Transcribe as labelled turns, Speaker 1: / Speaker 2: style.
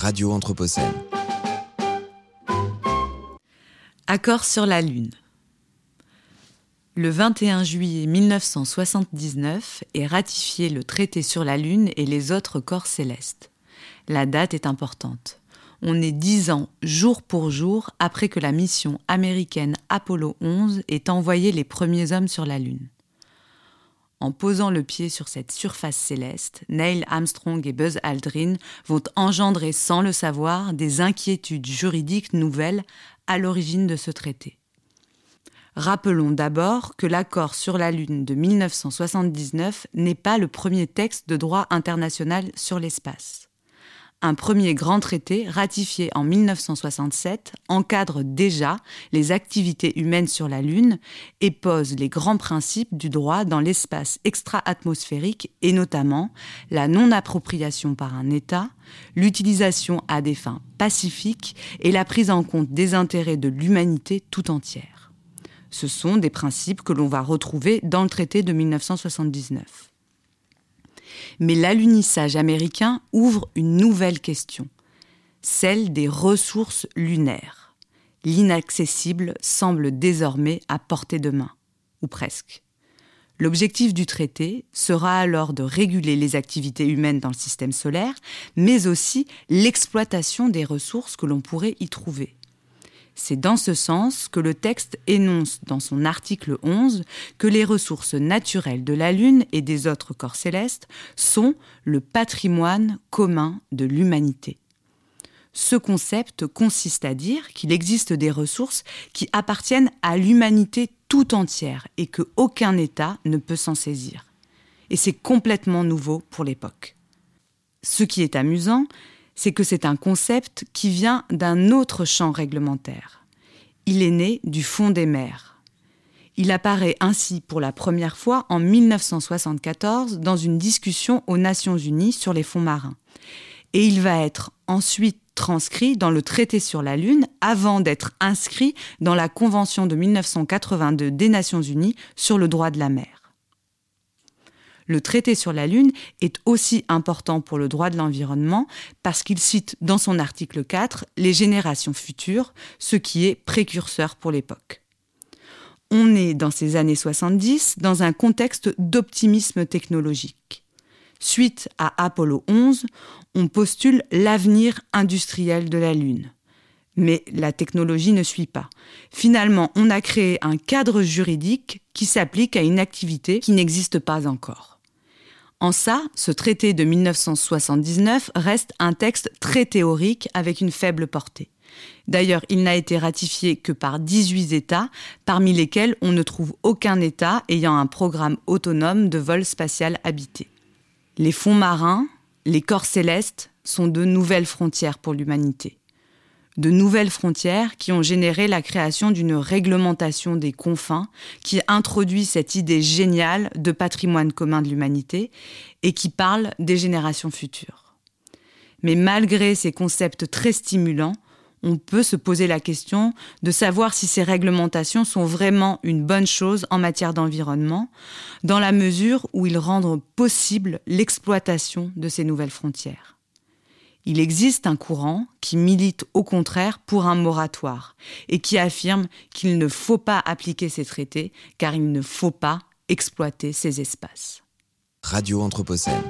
Speaker 1: Radio Anthropocène.
Speaker 2: Accord sur la Lune. Le 21 juillet 1979 est ratifié le traité sur la Lune et les autres corps célestes. La date est importante. On est dix ans, jour pour jour, après que la mission américaine Apollo 11 ait envoyé les premiers hommes sur la Lune. En posant le pied sur cette surface céleste, Neil Armstrong et Buzz Aldrin vont engendrer sans le savoir des inquiétudes juridiques nouvelles à l'origine de ce traité. Rappelons d'abord que l'accord sur la Lune de 1979 n'est pas le premier texte de droit international sur l'espace un premier grand traité ratifié en 1967 encadre déjà les activités humaines sur la Lune et pose les grands principes du droit dans l'espace extra-atmosphérique et notamment la non-appropriation par un État, l'utilisation à des fins pacifiques et la prise en compte des intérêts de l'humanité tout entière. Ce sont des principes que l'on va retrouver dans le traité de 1979. Mais l'alunissage américain ouvre une nouvelle question, celle des ressources lunaires. L'inaccessible semble désormais à portée de main, ou presque. L'objectif du traité sera alors de réguler les activités humaines dans le système solaire, mais aussi l'exploitation des ressources que l'on pourrait y trouver. C'est dans ce sens que le texte énonce dans son article 11 que les ressources naturelles de la Lune et des autres corps célestes sont le patrimoine commun de l'humanité. Ce concept consiste à dire qu'il existe des ressources qui appartiennent à l'humanité tout entière et que aucun État ne peut s'en saisir. Et c'est complètement nouveau pour l'époque. Ce qui est amusant, c'est que c'est un concept qui vient d'un autre champ réglementaire. Il est né du fond des mers. Il apparaît ainsi pour la première fois en 1974 dans une discussion aux Nations Unies sur les fonds marins. Et il va être ensuite transcrit dans le traité sur la Lune avant d'être inscrit dans la Convention de 1982 des Nations Unies sur le droit de la mer le traité sur la Lune est aussi important pour le droit de l'environnement parce qu'il cite dans son article 4 les générations futures, ce qui est précurseur pour l'époque. On est dans ces années 70 dans un contexte d'optimisme technologique. Suite à Apollo 11, on postule l'avenir industriel de la Lune. Mais la technologie ne suit pas. Finalement, on a créé un cadre juridique qui s'applique à une activité qui n'existe pas encore. En ça, ce traité de 1979 reste un texte très théorique avec une faible portée. D'ailleurs, il n'a été ratifié que par 18 États, parmi lesquels on ne trouve aucun État ayant un programme autonome de vol spatial habité. Les fonds marins, les corps célestes sont de nouvelles frontières pour l'humanité de nouvelles frontières qui ont généré la création d'une réglementation des confins qui introduit cette idée géniale de patrimoine commun de l'humanité et qui parle des générations futures. Mais malgré ces concepts très stimulants, on peut se poser la question de savoir si ces réglementations sont vraiment une bonne chose en matière d'environnement, dans la mesure où ils rendent possible l'exploitation de ces nouvelles frontières. Il existe un courant qui milite au contraire pour un moratoire et qui affirme qu'il ne faut pas appliquer ces traités car il ne faut pas exploiter ces espaces.
Speaker 1: Radio Anthropocène.